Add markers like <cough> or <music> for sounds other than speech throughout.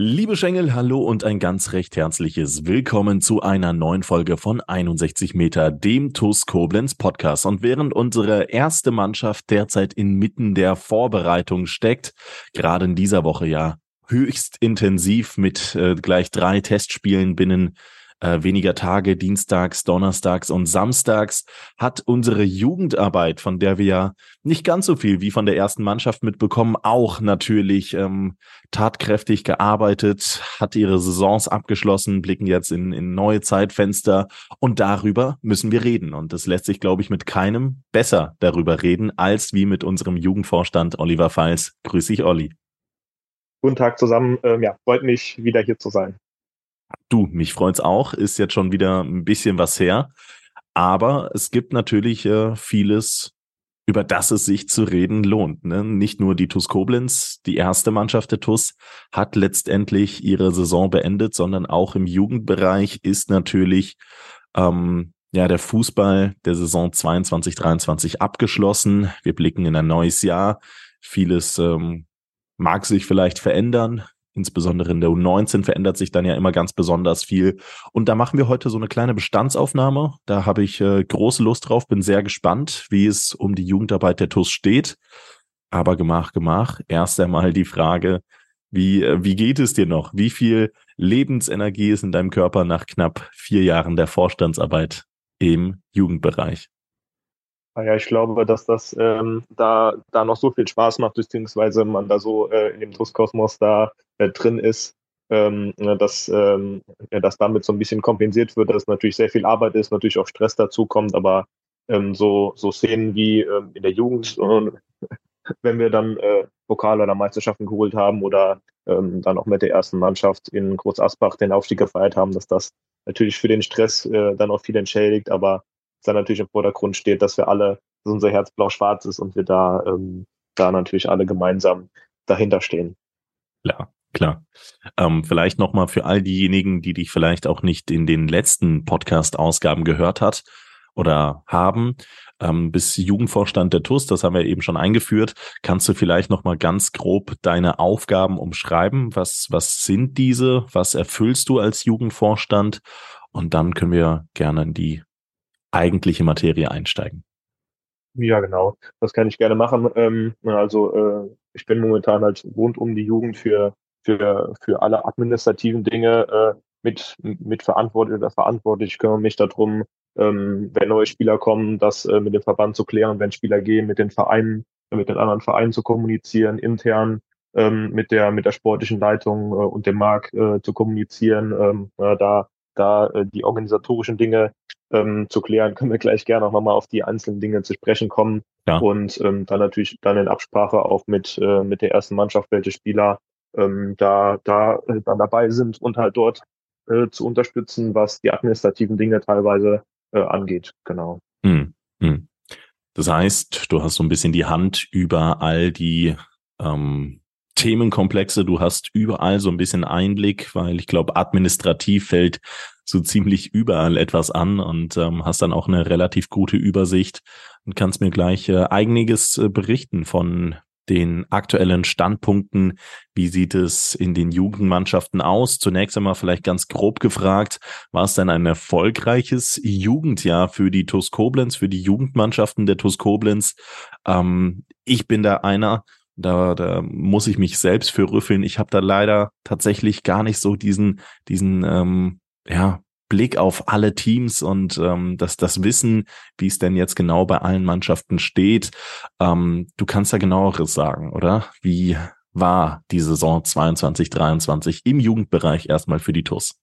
Liebe Schengel, hallo und ein ganz recht herzliches Willkommen zu einer neuen Folge von 61 Meter, dem TUS Koblenz Podcast. Und während unsere erste Mannschaft derzeit inmitten der Vorbereitung steckt, gerade in dieser Woche ja höchst intensiv mit äh, gleich drei Testspielen binnen äh, weniger Tage, dienstags, donnerstags und samstags, hat unsere Jugendarbeit, von der wir ja nicht ganz so viel wie von der ersten Mannschaft mitbekommen, auch natürlich ähm, tatkräftig gearbeitet, hat ihre Saisons abgeschlossen, blicken jetzt in, in neue Zeitfenster und darüber müssen wir reden. Und das lässt sich, glaube ich, mit keinem besser darüber reden, als wie mit unserem Jugendvorstand Oliver Pfalz. Grüß dich, Olli. Guten Tag zusammen. Ähm, ja, freut mich, wieder hier zu sein. Du, mich freut's auch. Ist jetzt schon wieder ein bisschen was her. Aber es gibt natürlich äh, vieles, über das es sich zu reden lohnt. Ne? Nicht nur die TUS Koblenz, die erste Mannschaft der TUS, hat letztendlich ihre Saison beendet, sondern auch im Jugendbereich ist natürlich ähm, ja der Fußball der Saison 22, 23 abgeschlossen. Wir blicken in ein neues Jahr. Vieles ähm, mag sich vielleicht verändern. Insbesondere in der U19 verändert sich dann ja immer ganz besonders viel. Und da machen wir heute so eine kleine Bestandsaufnahme. Da habe ich äh, große Lust drauf, bin sehr gespannt, wie es um die Jugendarbeit der TUS steht. Aber gemach, gemach. Erst einmal die Frage, wie, äh, wie geht es dir noch? Wie viel Lebensenergie ist in deinem Körper nach knapp vier Jahren der Vorstandsarbeit im Jugendbereich? Ah ja, ich glaube, dass das ähm, da, da noch so viel Spaß macht, beziehungsweise man da so äh, in dem TUS-Kosmos da äh, drin ist, ähm, ne, dass, ähm, dass damit so ein bisschen kompensiert wird, dass natürlich sehr viel Arbeit ist, natürlich auch Stress dazu kommt, aber ähm, so, so Szenen wie ähm, in der Jugend, äh, <laughs> wenn wir dann äh, Pokal oder Meisterschaften geholt haben oder ähm, dann auch mit der ersten Mannschaft in Groß Asbach den Aufstieg gefeiert haben, dass das natürlich für den Stress äh, dann auch viel entschädigt, aber dann natürlich im Vordergrund steht, dass wir alle, dass unser Herz blau-schwarz ist und wir da, ähm, da natürlich alle gemeinsam dahinter stehen. Klar, klar. Ähm, vielleicht nochmal für all diejenigen, die dich vielleicht auch nicht in den letzten Podcast-Ausgaben gehört hat oder haben, ähm, bis Jugendvorstand der TUS, das haben wir eben schon eingeführt. Kannst du vielleicht nochmal ganz grob deine Aufgaben umschreiben? Was, was sind diese? Was erfüllst du als Jugendvorstand? Und dann können wir gerne in die eigentliche Materie einsteigen. Ja, genau. Das kann ich gerne machen. Ähm, also äh, ich bin momentan halt rund um die Jugend für, für, für alle administrativen Dinge äh, mit, mit verantwortlich oder verantwortlich. Ich kümmere mich darum, ähm, wenn neue Spieler kommen, das äh, mit dem Verband zu klären, wenn Spieler gehen, mit den Vereinen, mit den anderen Vereinen zu kommunizieren, intern ähm, mit der mit der sportlichen Leitung äh, und dem Markt äh, zu kommunizieren, äh, da da äh, die organisatorischen Dinge ähm, zu klären, <laughs> können wir gleich gerne auch nochmal auf die einzelnen Dinge zu sprechen kommen. Ja. Und ähm, dann natürlich dann in Absprache auch mit, äh, mit der ersten Mannschaft, welche Spieler ähm, da, da äh, dann dabei sind und halt dort äh, zu unterstützen, was die administrativen Dinge teilweise äh, angeht. Genau. Hm, hm. Das heißt, du hast so ein bisschen die Hand über all die ähm, Themenkomplexe. Du hast überall so ein bisschen Einblick, weil ich glaube, administrativ fällt so ziemlich überall etwas an und ähm, hast dann auch eine relativ gute Übersicht und kannst mir gleich äh, einiges äh, berichten von den aktuellen Standpunkten. Wie sieht es in den Jugendmannschaften aus? Zunächst einmal vielleicht ganz grob gefragt, war es denn ein erfolgreiches Jugendjahr für die TuS Koblenz, für die Jugendmannschaften der TuS Koblenz? Ähm, ich bin da einer, da, da muss ich mich selbst für rüffeln. Ich habe da leider tatsächlich gar nicht so diesen, diesen ähm, ja, Blick auf alle Teams und ähm, das, das Wissen, wie es denn jetzt genau bei allen Mannschaften steht. Ähm, du kannst da genaueres sagen, oder? Wie war die Saison 22, 23 im Jugendbereich erstmal für die TUS?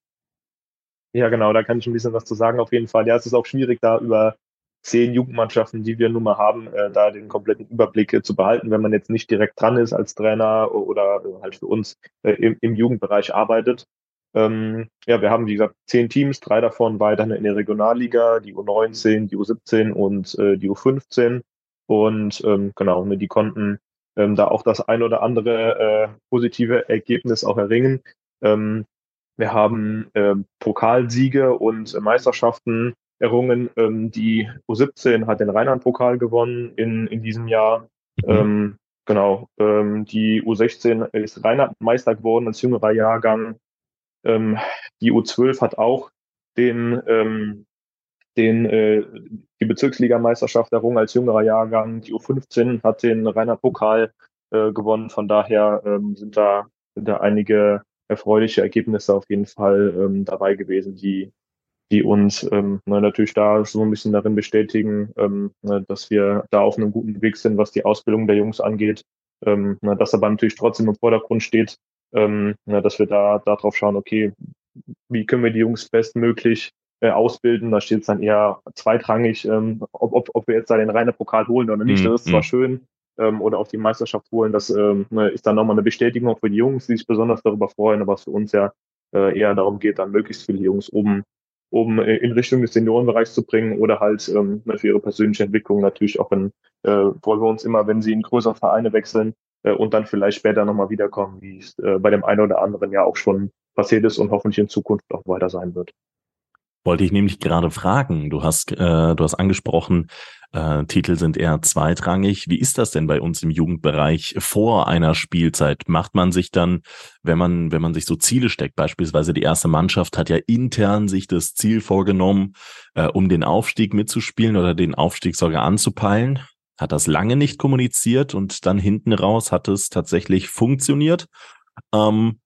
Ja, genau, da kann ich ein bisschen was zu sagen auf jeden Fall. Ja, es ist auch schwierig, da über zehn Jugendmannschaften, die wir nun mal haben, äh, da den kompletten Überblick äh, zu behalten, wenn man jetzt nicht direkt dran ist als Trainer oder äh, halt für uns äh, im, im, Jugendbereich arbeitet. Ähm, ja, wir haben, wie gesagt, zehn Teams, drei davon weiterhin in der Regionalliga, die U19, die U17 und äh, die U15. Und ähm, genau, ne, die konnten ähm, da auch das ein oder andere äh, positive Ergebnis auch erringen. Ähm, wir haben äh, Pokalsiege und Meisterschaften errungen. Ähm, die U17 hat den Rheinland-Pokal gewonnen in, in diesem Jahr. Mhm. Ähm, genau, ähm, die U16 ist Rheinland-Meister geworden als jüngerer Jahrgang. Ähm, die U12 hat auch den, ähm, den äh, die Bezirksligameisterschaft errungen als jüngerer Jahrgang. Die U15 hat den Rheinland-Pokal äh, gewonnen. Von daher ähm, sind da sind da einige erfreuliche Ergebnisse auf jeden Fall ähm, dabei gewesen, die die uns ähm, natürlich da so ein bisschen darin bestätigen, ähm, dass wir da auf einem guten Weg sind, was die Ausbildung der Jungs angeht. Ähm, dass aber natürlich trotzdem im Vordergrund steht, ähm, dass wir da darauf schauen, okay, wie können wir die Jungs bestmöglich äh, ausbilden. Da steht es dann eher zweitrangig, ähm, ob, ob, ob wir jetzt da den reinen Pokal holen oder nicht. Mhm. Das ist zwar mhm. schön, ähm, oder auch die Meisterschaft holen. Das ähm, ne, ist dann nochmal eine Bestätigung für die Jungs, die sich besonders darüber freuen, aber es für uns ja äh, eher darum geht, dann möglichst viele Jungs oben oben in Richtung des Seniorenbereichs zu bringen oder halt ähm, ne, für ihre persönliche Entwicklung natürlich auch in, äh, wollen wir uns immer, wenn sie in größere Vereine wechseln äh, und dann vielleicht später nochmal wiederkommen, wie es äh, bei dem einen oder anderen ja auch schon passiert ist und hoffentlich in Zukunft auch weiter sein wird. Wollte ich nämlich gerade fragen. Du hast, äh, du hast angesprochen, äh, Titel sind eher zweitrangig. Wie ist das denn bei uns im Jugendbereich vor einer Spielzeit? Macht man sich dann, wenn man, wenn man sich so Ziele steckt, beispielsweise die erste Mannschaft hat ja intern sich das Ziel vorgenommen, äh, um den Aufstieg mitzuspielen oder den Aufstieg sogar anzupeilen, hat das lange nicht kommuniziert und dann hinten raus hat es tatsächlich funktioniert. Ähm,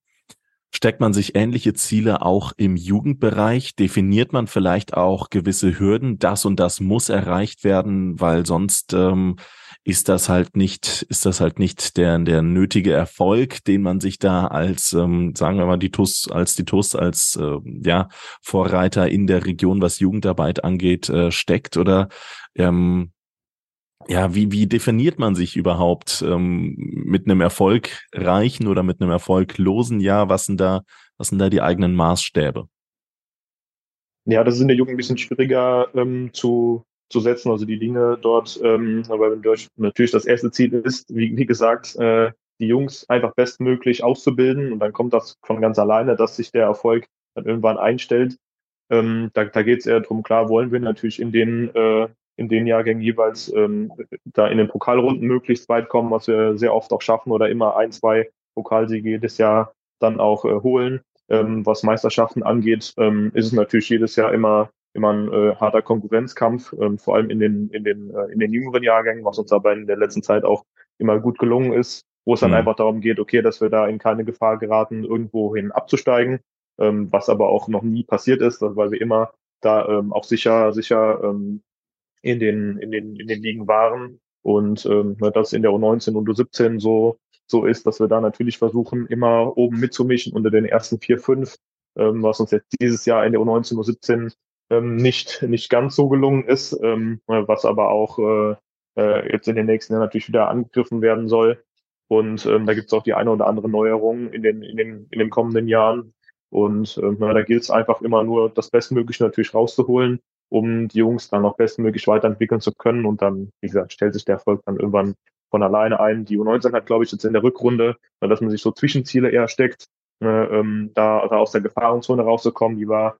Steckt man sich ähnliche Ziele auch im Jugendbereich? Definiert man vielleicht auch gewisse Hürden? Das und das muss erreicht werden, weil sonst ähm, ist das halt nicht, ist das halt nicht der, der nötige Erfolg, den man sich da als, ähm, sagen wir mal, die TUS, als die TUS, als äh, ja, Vorreiter in der Region, was Jugendarbeit angeht, äh, steckt? Oder ähm, ja, wie, wie definiert man sich überhaupt ähm, mit einem erfolgreichen oder mit einem erfolglosen Jahr? Was sind da, was sind da die eigenen Maßstäbe? Ja, das ist in der Jugend ein bisschen schwieriger ähm, zu, zu setzen, also die Dinge dort, ähm, aber natürlich das erste Ziel ist, wie, wie gesagt, äh, die Jungs einfach bestmöglich auszubilden und dann kommt das von ganz alleine, dass sich der Erfolg dann irgendwann einstellt. Ähm, da da geht es eher darum, klar wollen wir natürlich in den äh, in den Jahrgängen jeweils ähm, da in den Pokalrunden möglichst weit kommen, was wir sehr oft auch schaffen oder immer ein, zwei Pokalsiege jedes Jahr dann auch äh, holen. Ähm, was Meisterschaften angeht, ähm, ist es natürlich jedes Jahr immer immer ein äh, harter Konkurrenzkampf, ähm, vor allem in den in den äh, in den jüngeren Jahrgängen, was uns aber in der letzten Zeit auch immer gut gelungen ist, wo es dann mhm. einfach darum geht, okay, dass wir da in keine Gefahr geraten, irgendwohin abzusteigen, ähm, was aber auch noch nie passiert ist, weil wir immer da ähm, auch sicher sicher ähm, in den, in den, in den Ligen waren. Und ähm, das in der U19 und U17 so, so ist, dass wir da natürlich versuchen, immer oben mitzumischen unter den ersten vier, fünf, ähm, was uns jetzt dieses Jahr in der U19 und U17 ähm, nicht, nicht ganz so gelungen ist, ähm, was aber auch äh, äh, jetzt in den nächsten Jahren natürlich wieder angegriffen werden soll. Und ähm, da gibt es auch die eine oder andere Neuerung in den, in den, in den kommenden Jahren. Und ähm, da gilt es einfach immer nur, das Bestmögliche natürlich rauszuholen um die Jungs dann noch bestmöglich weiterentwickeln zu können. Und dann, wie gesagt, stellt sich der Erfolg dann irgendwann von alleine ein. Die U19 hat, glaube ich, jetzt in der Rückrunde, dass man sich so Zwischenziele eher steckt, ne, ähm, da, da aus der Gefahrenzone rauszukommen. Die war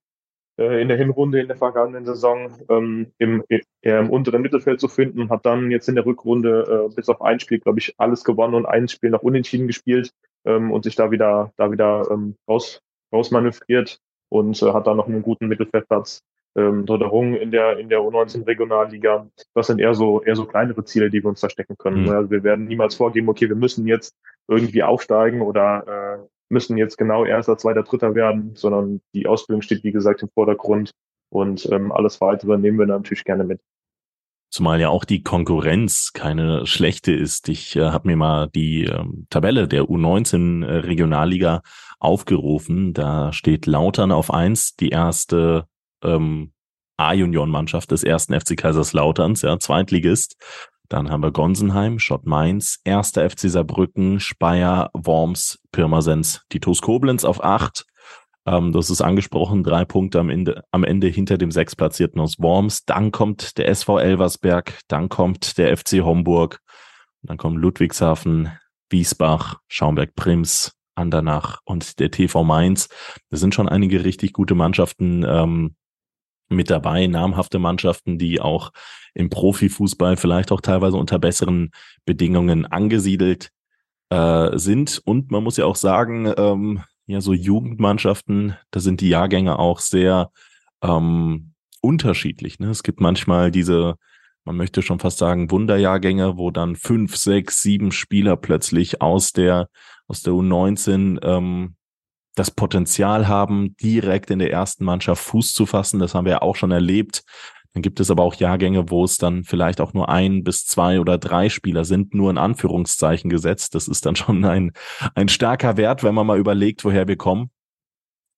äh, in der Hinrunde in der vergangenen Saison ähm, im, eher im unteren Mittelfeld zu finden und hat dann jetzt in der Rückrunde äh, bis auf ein Spiel, glaube ich, alles gewonnen und ein Spiel noch unentschieden gespielt ähm, und sich da wieder, da wieder ähm, raus, rausmanövriert und äh, hat dann noch einen guten Mittelfeldplatz ähm, Dodderung in der, in der U19 Regionalliga. Das sind eher so, eher so kleinere Ziele, die wir uns da stecken können. Mhm. Also wir werden niemals vorgeben, okay, wir müssen jetzt irgendwie aufsteigen oder äh, müssen jetzt genau erster, zweiter, dritter werden, sondern die Ausbildung steht, wie gesagt, im Vordergrund und ähm, alles weitere nehmen wir natürlich gerne mit. Zumal ja auch die Konkurrenz keine schlechte ist. Ich äh, habe mir mal die ähm, Tabelle der U19 äh, Regionalliga aufgerufen. Da steht Lautern auf eins, die erste ähm, A-Junioren-Mannschaft des ersten FC Kaiserslauterns, ja, Zweitligist. Dann haben wir Gonsenheim, Schott Mainz, erster FC Saarbrücken, Speyer, Worms, Pirmasens, die TuS Koblenz auf acht, Ähm, hast es angesprochen, drei Punkte am Ende, am Ende hinter dem Sechsplatzierten aus Worms. Dann kommt der SV Elversberg, dann kommt der FC Homburg, dann kommen Ludwigshafen, Wiesbach, Schaumberg-Prims, Andernach und der TV Mainz. Das sind schon einige richtig gute Mannschaften ähm, mit dabei, namhafte Mannschaften, die auch im Profifußball vielleicht auch teilweise unter besseren Bedingungen angesiedelt äh, sind. Und man muss ja auch sagen, ähm, ja, so Jugendmannschaften, da sind die Jahrgänge auch sehr ähm, unterschiedlich. Ne? Es gibt manchmal diese, man möchte schon fast sagen, Wunderjahrgänge, wo dann fünf, sechs, sieben Spieler plötzlich aus der, aus der U19 ähm, das Potenzial haben, direkt in der ersten Mannschaft Fuß zu fassen. Das haben wir ja auch schon erlebt. Dann gibt es aber auch Jahrgänge, wo es dann vielleicht auch nur ein bis zwei oder drei Spieler sind, nur in Anführungszeichen gesetzt. Das ist dann schon ein, ein starker Wert, wenn man mal überlegt, woher wir kommen.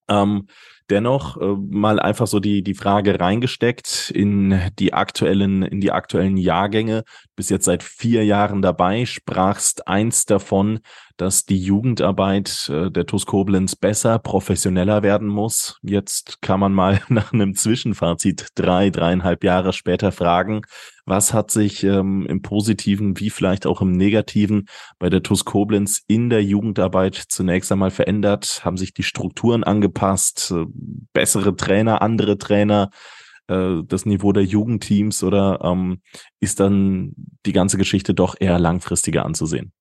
Ähm, dennoch äh, mal einfach so die, die Frage reingesteckt in die aktuellen, in die aktuellen Jahrgänge. Bis jetzt seit vier Jahren dabei, sprachst eins davon, dass die Jugendarbeit äh, der TuS Koblenz besser, professioneller werden muss. Jetzt kann man mal <laughs> nach einem Zwischenfazit drei, dreieinhalb Jahre später fragen, was hat sich ähm, im Positiven wie vielleicht auch im Negativen bei der TuS Koblenz in der Jugendarbeit zunächst einmal verändert? Haben sich die Strukturen angepasst? Äh, bessere Trainer, andere Trainer? Äh, das Niveau der Jugendteams oder ähm, ist dann die ganze Geschichte doch eher langfristiger anzusehen?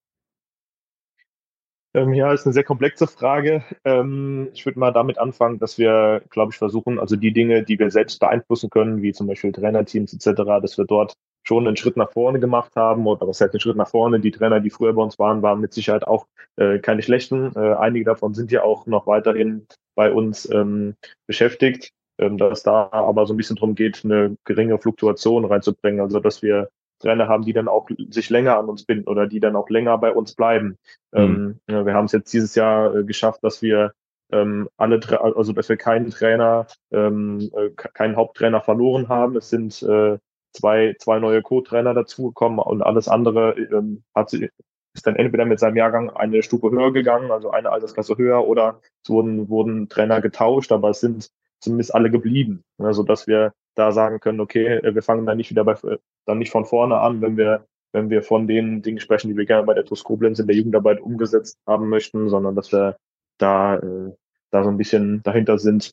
Ähm, ja, ist eine sehr komplexe Frage. Ähm, ich würde mal damit anfangen, dass wir, glaube ich, versuchen, also die Dinge, die wir selbst beeinflussen können, wie zum Beispiel Trainerteams etc., dass wir dort schon einen Schritt nach vorne gemacht haben oder was heißt einen Schritt nach vorne. Die Trainer, die früher bei uns waren, waren mit Sicherheit auch äh, keine schlechten. Äh, einige davon sind ja auch noch weiterhin bei uns ähm, beschäftigt, ähm, dass da aber so ein bisschen darum geht, eine geringe Fluktuation reinzubringen, also dass wir Trainer haben, die dann auch sich länger an uns binden oder die dann auch länger bei uns bleiben. Mhm. Ähm, ja, wir haben es jetzt dieses Jahr äh, geschafft, dass wir ähm, alle, also dass wir keinen Trainer, ähm, äh, keinen Haupttrainer verloren haben. Es sind äh, zwei, zwei neue Co-Trainer dazugekommen und alles andere ähm, hat sie, ist dann entweder mit seinem Jahrgang eine Stufe höher gegangen, also eine Altersklasse höher, oder es wurden, wurden Trainer getauscht, aber es sind zumindest alle geblieben, ne, so dass wir da sagen können, okay, äh, wir fangen dann nicht wieder bei, äh, dann nicht von vorne an, wenn wir, wenn wir von den Dingen sprechen, die wir gerne bei der TUS Koblenz in der Jugendarbeit umgesetzt haben möchten, sondern dass wir da, äh, da so ein bisschen dahinter sind,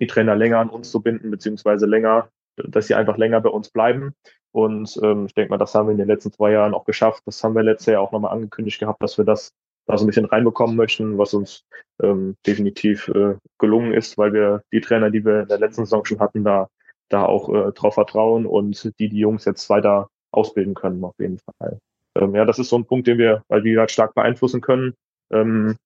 die Trainer länger an uns zu binden, beziehungsweise länger, dass sie einfach länger bei uns bleiben. Und ähm, ich denke mal, das haben wir in den letzten zwei Jahren auch geschafft. Das haben wir letztes Jahr auch nochmal angekündigt gehabt, dass wir das da so ein bisschen reinbekommen möchten, was uns ähm, definitiv äh, gelungen ist, weil wir die Trainer, die wir in der letzten Saison schon hatten, da da auch äh, drauf vertrauen und die die Jungs jetzt weiter ausbilden können, auf jeden Fall. Ähm, ja, das ist so ein Punkt, den wir, weil wir halt stark beeinflussen können. Ähm,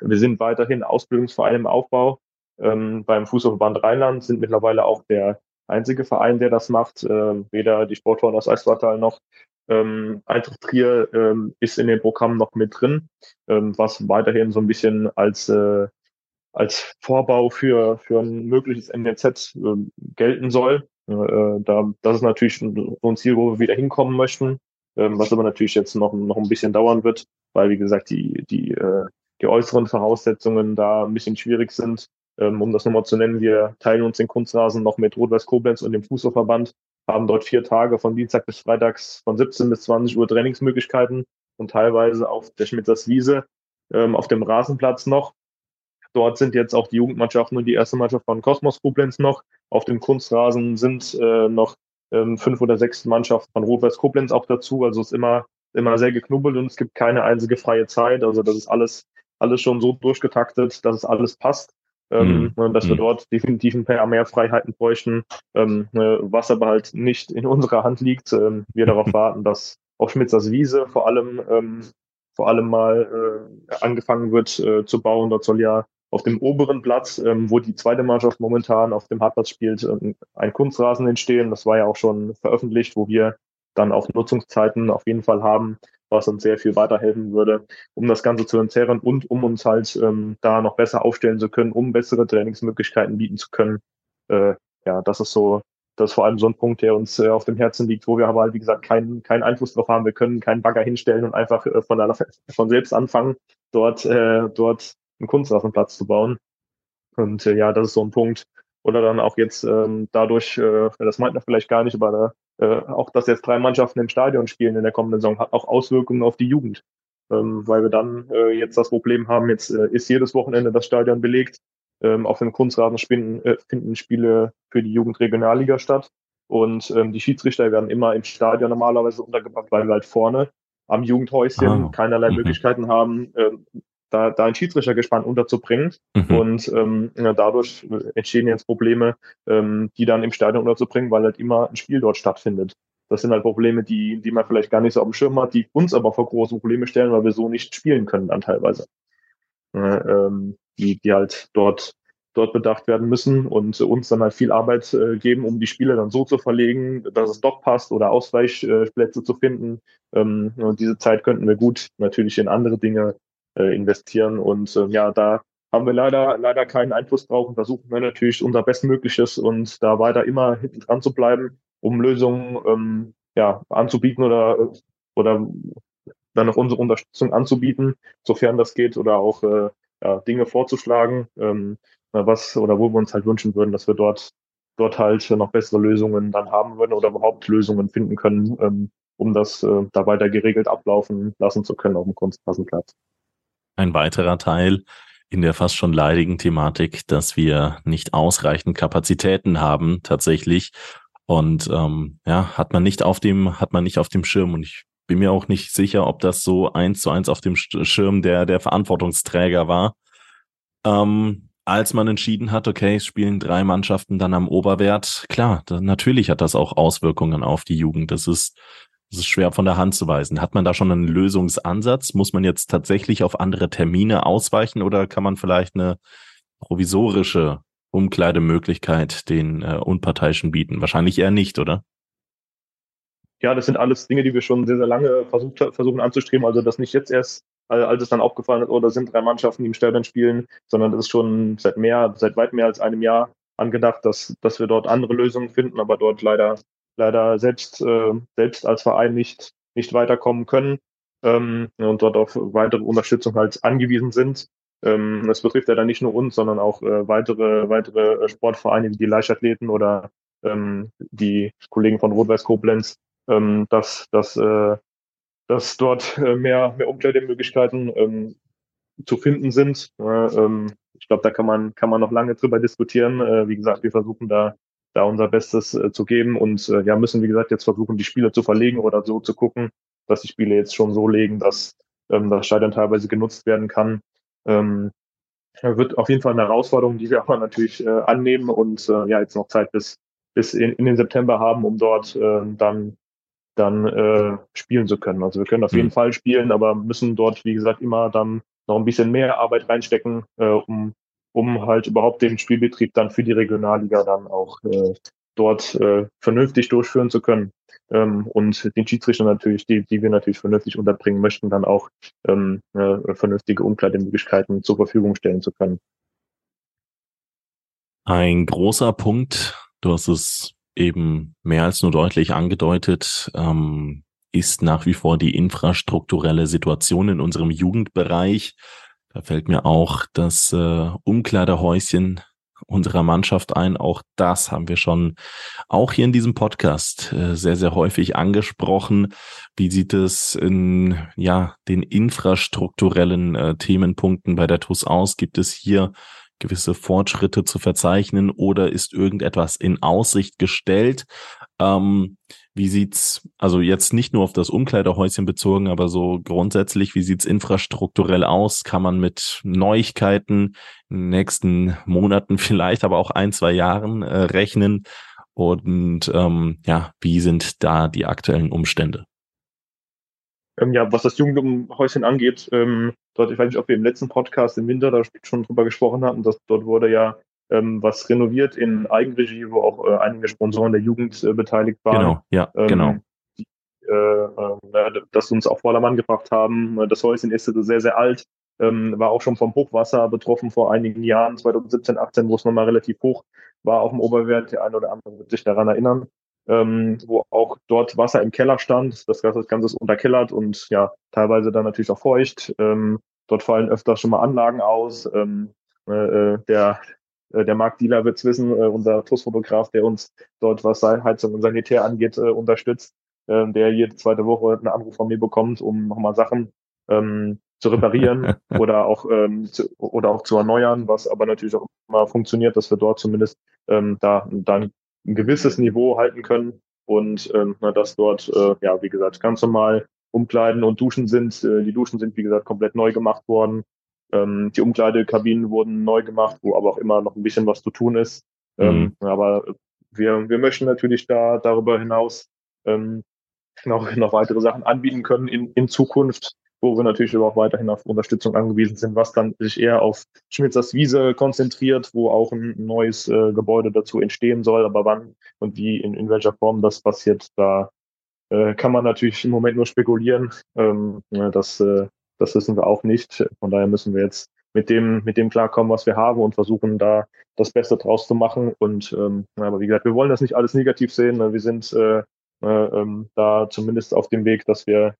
wir sind weiterhin Ausbildungsverein im Aufbau. Ähm, beim Fußballverband Rheinland sind mittlerweile auch der einzige Verein, der das macht. Ähm, weder die Sportfreunde aus Eiswartal noch ähm, Eintracht Trier ähm, ist in dem Programm noch mit drin, ähm, was weiterhin so ein bisschen als äh, als Vorbau für, für ein mögliches NLZ äh, gelten soll. Äh, da, das ist natürlich so ein Ziel, wo wir wieder hinkommen möchten, ähm, was aber natürlich jetzt noch, noch ein bisschen dauern wird, weil, wie gesagt, die, die, äh, die äußeren Voraussetzungen da ein bisschen schwierig sind. Ähm, um das nochmal zu nennen, wir teilen uns den Kunstrasen noch mit Rot-Weiß Koblenz und dem Fußballverband, haben dort vier Tage von Dienstag bis Freitags von 17 bis 20 Uhr Trainingsmöglichkeiten und teilweise auf der Schmitzers Wiese ähm, auf dem Rasenplatz noch Dort sind jetzt auch die Jugendmannschaften und die erste Mannschaft von Kosmos Koblenz noch. Auf dem Kunstrasen sind äh, noch ähm, fünf oder sechs Mannschaften von Rot-Weiß Koblenz auch dazu. Also es ist immer, immer sehr geknubbelt und es gibt keine einzige freie Zeit. Also das ist alles, alles schon so durchgetaktet, dass es alles passt. Ähm, mhm. dass wir mhm. dort definitiv ein paar mehr Freiheiten bräuchten, ähm, äh, was aber halt nicht in <laughs> unserer Hand liegt. Ähm, wir <laughs> darauf warten, dass auf Schmitzers Wiese vor allem ähm, vor allem mal äh, angefangen wird äh, zu bauen. Dort soll ja auf dem oberen Platz, ähm, wo die zweite Mannschaft momentan auf dem Hartplatz spielt, ähm, ein Kunstrasen entstehen. Das war ja auch schon veröffentlicht, wo wir dann auch Nutzungszeiten auf jeden Fall haben, was uns sehr viel weiterhelfen würde, um das Ganze zu entzerren und um uns halt ähm, da noch besser aufstellen zu können, um bessere Trainingsmöglichkeiten bieten zu können. Äh, ja, das ist so, das ist vor allem so ein Punkt, der uns äh, auf dem Herzen liegt, wo wir aber halt, wie gesagt, keinen keinen Einfluss drauf haben. Wir können keinen Bagger hinstellen und einfach äh, von, der, <laughs> von selbst anfangen, dort, äh, dort einen Kunstrasenplatz zu bauen. Und äh, ja, das ist so ein Punkt. Oder dann auch jetzt ähm, dadurch, äh, das meint man vielleicht gar nicht, aber äh, auch, dass jetzt drei Mannschaften im Stadion spielen in der kommenden Saison, hat auch Auswirkungen auf die Jugend. Ähm, weil wir dann äh, jetzt das Problem haben, jetzt äh, ist jedes Wochenende das Stadion belegt. Ähm, auf dem Kunstrasen finden, äh, finden Spiele für die Jugendregionalliga statt. Und ähm, die Schiedsrichter werden immer im Stadion normalerweise untergebracht, weil wir halt vorne am Jugendhäuschen ah. keinerlei mhm. Möglichkeiten haben, ähm, da, da ein Schiedsrichtergespann unterzubringen. Mhm. Und ähm, ja, dadurch entstehen jetzt Probleme, ähm, die dann im Stadion unterzubringen, weil halt immer ein Spiel dort stattfindet. Das sind halt Probleme, die, die man vielleicht gar nicht so auf dem Schirm hat, die uns aber vor große Probleme stellen, weil wir so nicht spielen können dann teilweise. Äh, ähm, die, die halt dort dort bedacht werden müssen und uns dann halt viel Arbeit äh, geben, um die Spiele dann so zu verlegen, dass es doch passt oder Ausweichplätze zu finden. Ähm, und diese Zeit könnten wir gut natürlich in andere Dinge äh, investieren. Und äh, ja, da haben wir leider, leider keinen Einfluss drauf und versuchen wir natürlich unser Bestmögliches und da weiter immer hinten dran zu bleiben, um Lösungen ähm, ja, anzubieten oder, oder dann noch unsere Unterstützung anzubieten, sofern das geht, oder auch äh, ja, Dinge vorzuschlagen, ähm, was oder wo wir uns halt wünschen würden, dass wir dort dort halt noch bessere Lösungen dann haben würden oder überhaupt Lösungen finden können, ähm, um das äh, da weiter geregelt ablaufen lassen zu können auf dem Kunstrasenplatz. Ein weiterer Teil in der fast schon leidigen Thematik, dass wir nicht ausreichend Kapazitäten haben tatsächlich. Und ähm, ja, hat man nicht auf dem, hat man nicht auf dem Schirm. Und ich bin mir auch nicht sicher, ob das so eins zu eins auf dem Schirm der, der Verantwortungsträger war. Ähm, als man entschieden hat, okay, es spielen drei Mannschaften dann am Oberwert, klar, dann, natürlich hat das auch Auswirkungen auf die Jugend. Das ist das ist schwer von der Hand zu weisen. Hat man da schon einen Lösungsansatz? Muss man jetzt tatsächlich auf andere Termine ausweichen oder kann man vielleicht eine provisorische Umkleidemöglichkeit den äh, Unparteiischen bieten? Wahrscheinlich eher nicht, oder? Ja, das sind alles Dinge, die wir schon sehr, sehr lange versucht, versuchen anzustreben. Also das nicht jetzt erst, als es dann aufgefallen ist, oh, sind drei Mannschaften, die im Stadion spielen, sondern das ist schon seit mehr, seit weit mehr als einem Jahr angedacht, dass, dass wir dort andere Lösungen finden, aber dort leider leider selbst, äh, selbst als Verein nicht, nicht weiterkommen können ähm, und dort auf weitere Unterstützung halt angewiesen sind. Ähm, das betrifft ja dann nicht nur uns, sondern auch äh, weitere, weitere äh, Sportvereine wie die Leichtathleten oder ähm, die Kollegen von Rot-Weiß Koblenz, ähm, dass, dass, äh, dass dort äh, mehr, mehr Umkleidemöglichkeiten ähm, zu finden sind. Äh, ähm, ich glaube, da kann man, kann man noch lange drüber diskutieren. Äh, wie gesagt, wir versuchen da da unser Bestes äh, zu geben und äh, ja, müssen, wie gesagt, jetzt versuchen, die Spiele zu verlegen oder so zu gucken, dass die Spiele jetzt schon so legen, dass ähm, das Stadion teilweise genutzt werden kann. Ähm, wird auf jeden Fall eine Herausforderung, die wir <laughs> aber natürlich äh, annehmen und äh, ja, jetzt noch Zeit bis, bis in, in den September haben, um dort äh, dann dann äh, spielen zu können. Also wir können auf jeden mhm. Fall spielen, aber müssen dort, wie gesagt, immer dann noch ein bisschen mehr Arbeit reinstecken, äh, um um halt überhaupt den Spielbetrieb dann für die Regionalliga dann auch äh, dort äh, vernünftig durchführen zu können. Ähm, und den Schiedsrichter natürlich, die, die wir natürlich vernünftig unterbringen möchten, dann auch ähm, äh, vernünftige Umkleidemöglichkeiten zur Verfügung stellen zu können. Ein großer Punkt, du hast es eben mehr als nur deutlich angedeutet, ähm, ist nach wie vor die infrastrukturelle Situation in unserem Jugendbereich. Da fällt mir auch das äh, Umkleidehäuschen unserer Mannschaft ein. Auch das haben wir schon auch hier in diesem Podcast äh, sehr, sehr häufig angesprochen. Wie sieht es in ja, den infrastrukturellen äh, Themenpunkten bei der TUS aus? Gibt es hier gewisse Fortschritte zu verzeichnen oder ist irgendetwas in Aussicht gestellt? Ähm, wie sieht's, also jetzt nicht nur auf das Umkleidehäuschen bezogen, aber so grundsätzlich, wie sieht's infrastrukturell aus? Kann man mit Neuigkeiten in den nächsten Monaten, <laughs> vielleicht aber auch ein, zwei Jahren äh, rechnen? Und ähm, ja, wie sind da die aktuellen Umstände? Ähm, ja, was das Jugendhäuschen angeht, ähm, dort, ich weiß nicht, ob wir im letzten Podcast im Winter da schon drüber gesprochen hatten, dass dort wurde ja ähm, was renoviert in Eigenregie, wo auch äh, einige Sponsoren der Jugend äh, beteiligt waren. Genau, ja, ähm, genau. Die, äh, äh, das uns auf Vordermann gebracht haben. Das Häuschen ist sehr, sehr alt, ähm, war auch schon vom Hochwasser betroffen vor einigen Jahren, 2017, 18, wo es nochmal relativ hoch war auf dem Oberwert. Der eine oder andere wird sich daran erinnern. Ähm, wo auch dort Wasser im Keller stand. Das Ganze, das Ganze ist unterkellert und ja, teilweise dann natürlich auch feucht. Ähm, dort fallen öfter schon mal Anlagen aus. Ähm, äh, der, äh, der Marc Dieler wird es wissen, äh, unser TUS-Fotograf, der uns dort, was Heizung und Sanitär angeht, äh, unterstützt, äh, der jede zweite Woche einen Anruf von mir bekommt, um nochmal Sachen ähm, zu reparieren <laughs> oder auch ähm, zu, oder auch zu erneuern, was aber natürlich auch immer funktioniert, dass wir dort zumindest ähm, da, da ein gewisses Niveau halten können und ähm, na, dass dort äh, ja wie gesagt ganz normal Umkleiden und Duschen sind. Äh, die Duschen sind wie gesagt komplett neu gemacht worden. Ähm, die Umkleidekabinen wurden neu gemacht, wo aber auch immer noch ein bisschen was zu tun ist. Ähm, mhm. aber wir, wir möchten natürlich da darüber hinaus ähm, noch, noch weitere Sachen anbieten können in, in Zukunft wo wir natürlich aber auch weiterhin auf Unterstützung angewiesen sind, was dann sich eher auf Schmitzers Wiese konzentriert, wo auch ein neues äh, Gebäude dazu entstehen soll. Aber wann und wie, in, in welcher Form das passiert, da äh, kann man natürlich im Moment nur spekulieren. Ähm, das, äh, das wissen wir auch nicht. Von daher müssen wir jetzt mit dem, mit dem klarkommen, was wir haben und versuchen da das Beste draus zu machen. Und ähm, aber wie gesagt, wir wollen das nicht alles negativ sehen. Wir sind äh, äh, da zumindest auf dem Weg, dass wir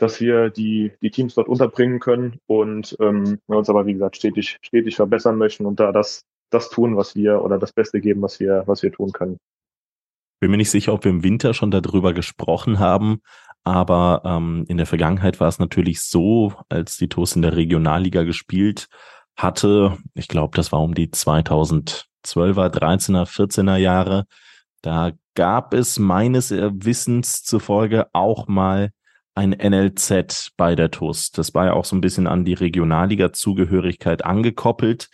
dass wir die, die Teams dort unterbringen können und ähm, uns aber, wie gesagt, stetig, stetig verbessern möchten und da das, das tun, was wir oder das Beste geben, was wir, was wir tun können. Bin mir nicht sicher, ob wir im Winter schon darüber gesprochen haben, aber ähm, in der Vergangenheit war es natürlich so, als die TuS in der Regionalliga gespielt hatte, ich glaube, das war um die 2012er, 13er, 14er Jahre, da gab es meines Wissens zufolge auch mal ein NLZ bei der TUS. Das war ja auch so ein bisschen an die Regionalliga-Zugehörigkeit angekoppelt.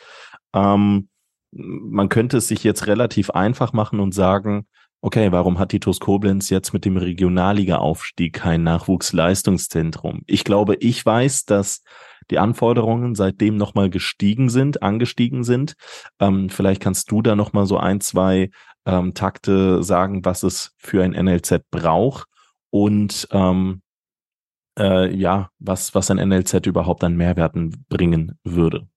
Ähm, man könnte es sich jetzt relativ einfach machen und sagen, okay, warum hat die TuS Koblenz jetzt mit dem Regionalliga-Aufstieg kein Nachwuchsleistungszentrum? Ich glaube, ich weiß, dass die Anforderungen seitdem nochmal gestiegen sind, angestiegen sind. Ähm, vielleicht kannst du da nochmal so ein, zwei ähm, Takte sagen, was es für ein NLZ braucht und ähm, äh, ja, was, was ein NLZ überhaupt an Mehrwerten bringen würde.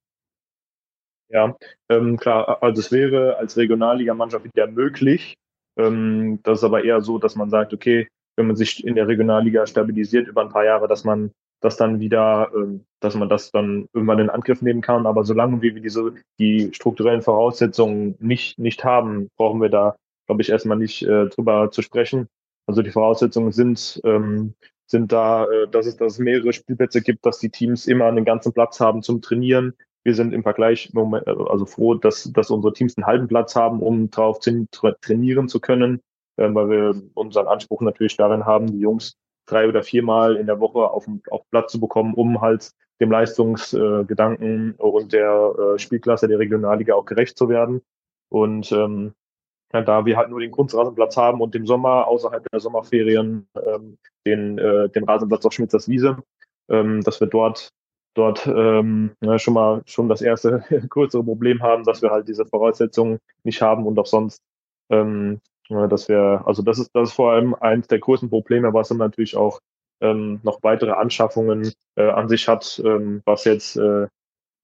Ja, ähm, klar, also es wäre als Regionalligamannschaft wieder möglich. Ähm, das ist aber eher so, dass man sagt, okay, wenn man sich in der Regionalliga stabilisiert über ein paar Jahre, dass man das dann wieder, ähm, dass man das dann irgendwann in Angriff nehmen kann. Aber solange wir diese die strukturellen Voraussetzungen nicht nicht haben, brauchen wir da, glaube ich, erstmal nicht äh, drüber zu sprechen. Also die Voraussetzungen sind ähm, sind da, äh, dass es, dass es mehrere Spielplätze gibt, dass die Teams immer einen ganzen Platz haben zum Trainieren. Wir sind im Vergleich Moment, äh, also froh, dass, dass unsere Teams einen halben Platz haben, um drauf trainieren zu können, äh, weil wir unseren Anspruch natürlich darin haben, die Jungs drei oder viermal in der Woche auf, auf Platz zu bekommen, um halt dem Leistungsgedanken äh, und der äh, Spielklasse der Regionalliga auch gerecht zu werden. Und ähm, ja, da wir halt nur den Kunstrasenplatz haben und im Sommer außerhalb der Sommerferien ähm, den, äh, den Rasenplatz auf Schmitzers Wiese, ähm, dass wir dort dort ähm, ja, schon mal schon das erste <laughs> größere Problem haben, dass wir halt diese Voraussetzungen nicht haben und auch sonst, ähm, dass wir, also das ist das ist vor allem eins der größten Probleme, was dann natürlich auch ähm, noch weitere Anschaffungen äh, an sich hat, ähm, was jetzt äh,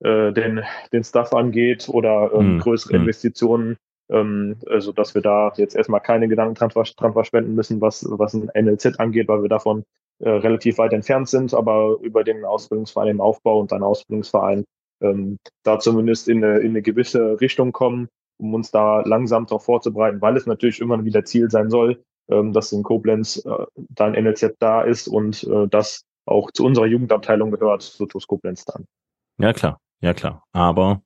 äh, den, den Stuff angeht oder ähm, mm, größere mm. Investitionen ähm, also dass wir da jetzt erstmal keine Gedanken dran, dran verschwenden müssen, was, was ein NLZ angeht, weil wir davon äh, relativ weit entfernt sind, aber über den Ausbildungsverein im Aufbau und einen Ausbildungsverein ähm, da zumindest in eine, in eine gewisse Richtung kommen, um uns da langsam darauf vorzubereiten, weil es natürlich immer wieder Ziel sein soll, ähm, dass in Koblenz äh, da ein NLZ da ist und äh, das auch zu unserer Jugendabteilung gehört, so TuS Koblenz dann. Ja, klar, ja klar. Aber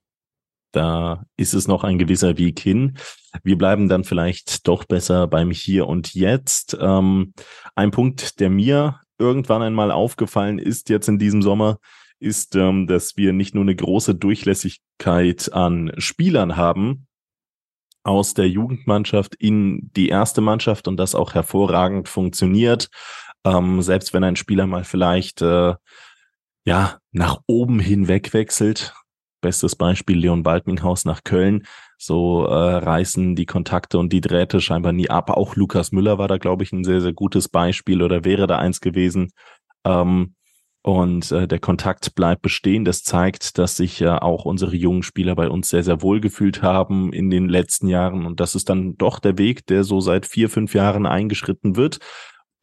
da ist es noch ein gewisser Weg hin. Wir bleiben dann vielleicht doch besser beim Hier und Jetzt. Ähm, ein Punkt, der mir irgendwann einmal aufgefallen ist jetzt in diesem Sommer, ist, ähm, dass wir nicht nur eine große Durchlässigkeit an Spielern haben aus der Jugendmannschaft in die erste Mannschaft und das auch hervorragend funktioniert. Ähm, selbst wenn ein Spieler mal vielleicht äh, ja nach oben hinweg wechselt, Bestes Beispiel Leon Baltminghaus nach Köln. So äh, reißen die Kontakte und die Drähte scheinbar nie ab. Auch Lukas Müller war da, glaube ich, ein sehr, sehr gutes Beispiel oder wäre da eins gewesen. Ähm, und äh, der Kontakt bleibt bestehen. Das zeigt, dass sich ja auch unsere jungen Spieler bei uns sehr, sehr wohl gefühlt haben in den letzten Jahren. Und das ist dann doch der Weg, der so seit vier, fünf Jahren eingeschritten wird,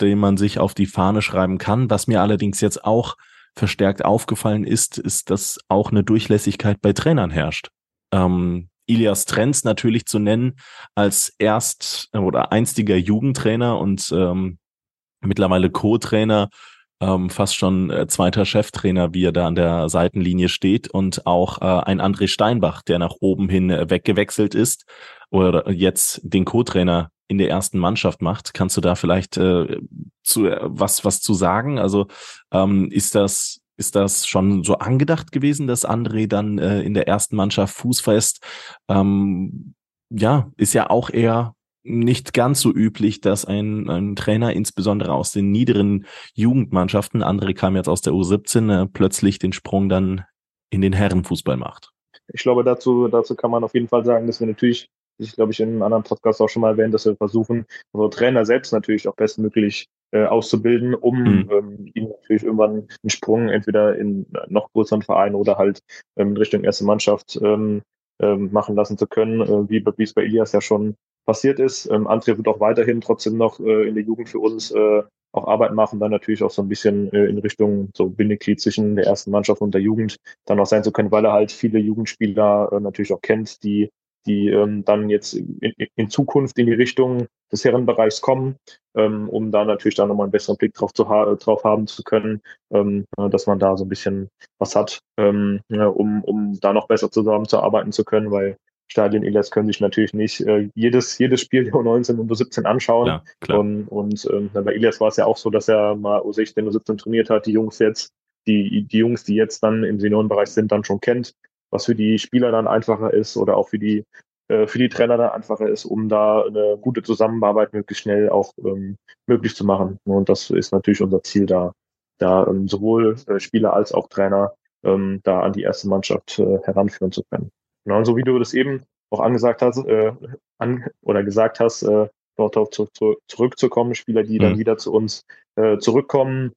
den man sich auf die Fahne schreiben kann. Was mir allerdings jetzt auch verstärkt aufgefallen ist, ist, dass auch eine Durchlässigkeit bei Trainern herrscht. Ähm, Ilias Trenz natürlich zu nennen als erst oder einstiger Jugendtrainer und ähm, mittlerweile Co-Trainer, ähm, fast schon äh, zweiter Cheftrainer, wie er da an der Seitenlinie steht und auch äh, ein André Steinbach, der nach oben hin äh, weggewechselt ist oder jetzt den Co-Trainer in der ersten Mannschaft macht. Kannst du da vielleicht äh, zu, äh, was, was zu sagen? Also ähm, ist das ist das schon so angedacht gewesen, dass André dann äh, in der ersten Mannschaft Fuß fest? Ähm, ja, ist ja auch eher nicht ganz so üblich, dass ein, ein Trainer insbesondere aus den niederen Jugendmannschaften, André kam jetzt aus der U17, äh, plötzlich den Sprung dann in den Herrenfußball macht. Ich glaube, dazu, dazu kann man auf jeden Fall sagen, dass wir natürlich ich glaube ich in einem anderen Podcast auch schon mal erwähnt, dass wir versuchen, unsere Trainer selbst natürlich auch bestmöglich äh, auszubilden, um mhm. ähm, ihnen natürlich irgendwann einen Sprung entweder in noch größeren Verein oder halt ähm, in Richtung erste Mannschaft ähm, ähm, machen lassen zu können, äh, wie, wie es bei Ilias ja schon passiert ist. Ähm, André wird auch weiterhin trotzdem noch äh, in der Jugend für uns äh, auch Arbeit machen, dann natürlich auch so ein bisschen äh, in Richtung so Bindeglied zwischen der ersten Mannschaft und der Jugend dann auch sein zu können, weil er halt viele Jugendspieler äh, natürlich auch kennt, die die ähm, dann jetzt in, in, Zukunft in die Richtung des Herrenbereichs kommen, ähm, um da natürlich dann nochmal einen besseren Blick drauf, zu ha drauf haben zu können, ähm, dass man da so ein bisschen was hat, ähm, ja, um, um da noch besser zusammenzuarbeiten zu können, weil Stadien Elias können sich natürlich nicht äh, jedes, jedes Spiel der U19 und U17 anschauen. Ja, klar. Und, und ähm, bei Elias war es ja auch so, dass er mal U16, U17 trainiert hat, die Jungs jetzt, die, die Jungs, die jetzt dann im Seniorenbereich sind, dann schon kennt was für die Spieler dann einfacher ist oder auch für die äh, für die Trainer dann einfacher ist, um da eine gute Zusammenarbeit möglichst schnell auch ähm, möglich zu machen. Und das ist natürlich unser Ziel, da, da ähm, sowohl äh, Spieler als auch Trainer ähm, da an die erste Mannschaft äh, heranführen zu können. Genau, und so wie du das eben auch angesagt hast, äh, an, oder gesagt hast, äh, dort auch zu, zu, zurückzukommen, Spieler, die mhm. dann wieder zu uns äh, zurückkommen,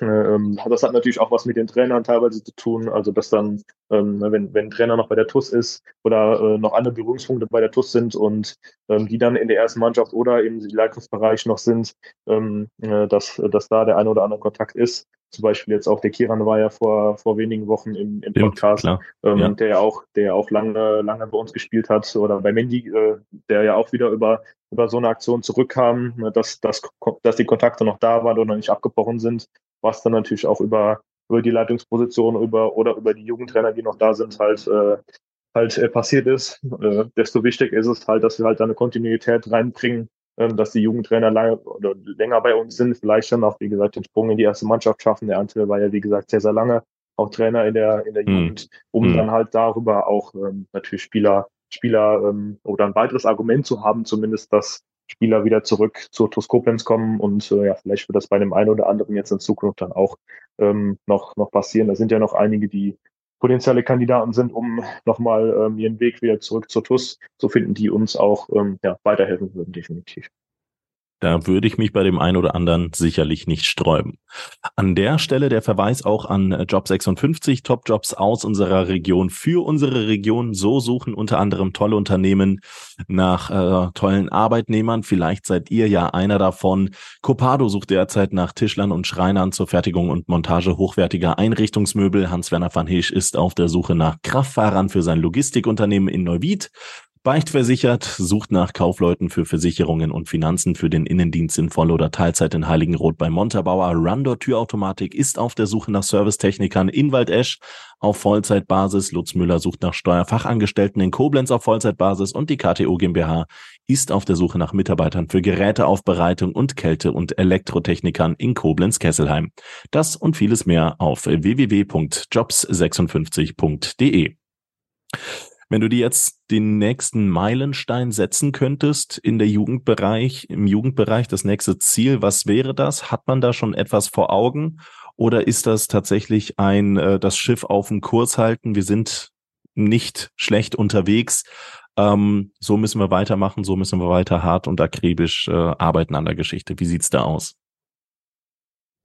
das hat natürlich auch was mit den Trainern teilweise zu tun. Also, dass dann, ähm, ne, wenn, wenn ein Trainer noch bei der TUS ist oder äh, noch andere Berührungspunkte bei der TUS sind und ähm, die dann in der ersten Mannschaft oder im Leitungsbereich noch sind, ähm, äh, dass, dass da der eine oder andere Kontakt ist. Zum Beispiel jetzt auch der Kiran war ja vor, vor wenigen Wochen im, im Podcast, ja, ähm, ja. der ja auch, der ja auch lange, lange bei uns gespielt hat oder bei Mendy, äh, der ja auch wieder über, über so eine Aktion zurückkam, ne, dass, dass, dass die Kontakte noch da waren oder nicht abgebrochen sind was dann natürlich auch über, über die Leitungsposition über, oder über die Jugendtrainer, die noch da sind, halt, äh, halt äh, passiert ist. Äh, desto wichtig ist es halt, dass wir halt da eine Kontinuität reinbringen, äh, dass die Jugendtrainer lange oder länger bei uns sind, vielleicht dann auch, wie gesagt, den Sprung in die erste Mannschaft schaffen. Der Ante war ja, wie gesagt, sehr, sehr lange auch Trainer in der, in der mhm. Jugend, um mhm. dann halt darüber auch ähm, natürlich Spieler, Spieler ähm, oder ein weiteres Argument zu haben, zumindest, dass Spieler wieder zurück zur TuS Koblenz kommen und äh, ja, vielleicht wird das bei dem einen oder anderen jetzt in Zukunft dann auch ähm, noch, noch passieren. Da sind ja noch einige, die potenzielle Kandidaten sind, um nochmal ähm, ihren Weg wieder zurück zur TUS zu finden, die uns auch ähm, ja, weiterhelfen würden, definitiv. Da würde ich mich bei dem einen oder anderen sicherlich nicht sträuben. An der Stelle der Verweis auch an Job 56, Top-Jobs aus unserer Region für unsere Region. So suchen unter anderem tolle Unternehmen nach äh, tollen Arbeitnehmern. Vielleicht seid ihr ja einer davon. Copado sucht derzeit nach Tischlern und Schreinern zur Fertigung und Montage hochwertiger Einrichtungsmöbel. Hans-Werner van Heesch ist auf der Suche nach Kraftfahrern für sein Logistikunternehmen in Neuwied. Beichtversichert sucht nach Kaufleuten für Versicherungen und Finanzen für den Innendienst in Voll- oder Teilzeit in Heiligenroth bei Montabaur. Rundor Türautomatik ist auf der Suche nach Servicetechnikern in Waldesch auf Vollzeitbasis. Lutz Müller sucht nach Steuerfachangestellten in Koblenz auf Vollzeitbasis und die KTO GmbH ist auf der Suche nach Mitarbeitern für Geräteaufbereitung und Kälte- und Elektrotechnikern in Koblenz-Kesselheim. Das und vieles mehr auf www.jobs56.de. Wenn du dir jetzt den nächsten Meilenstein setzen könntest in der Jugendbereich, im Jugendbereich, das nächste Ziel, was wäre das? Hat man da schon etwas vor Augen? Oder ist das tatsächlich ein, äh, das Schiff auf dem Kurs halten? Wir sind nicht schlecht unterwegs. Ähm, so müssen wir weitermachen, so müssen wir weiter hart und akribisch äh, arbeiten an der Geschichte. Wie sieht's da aus?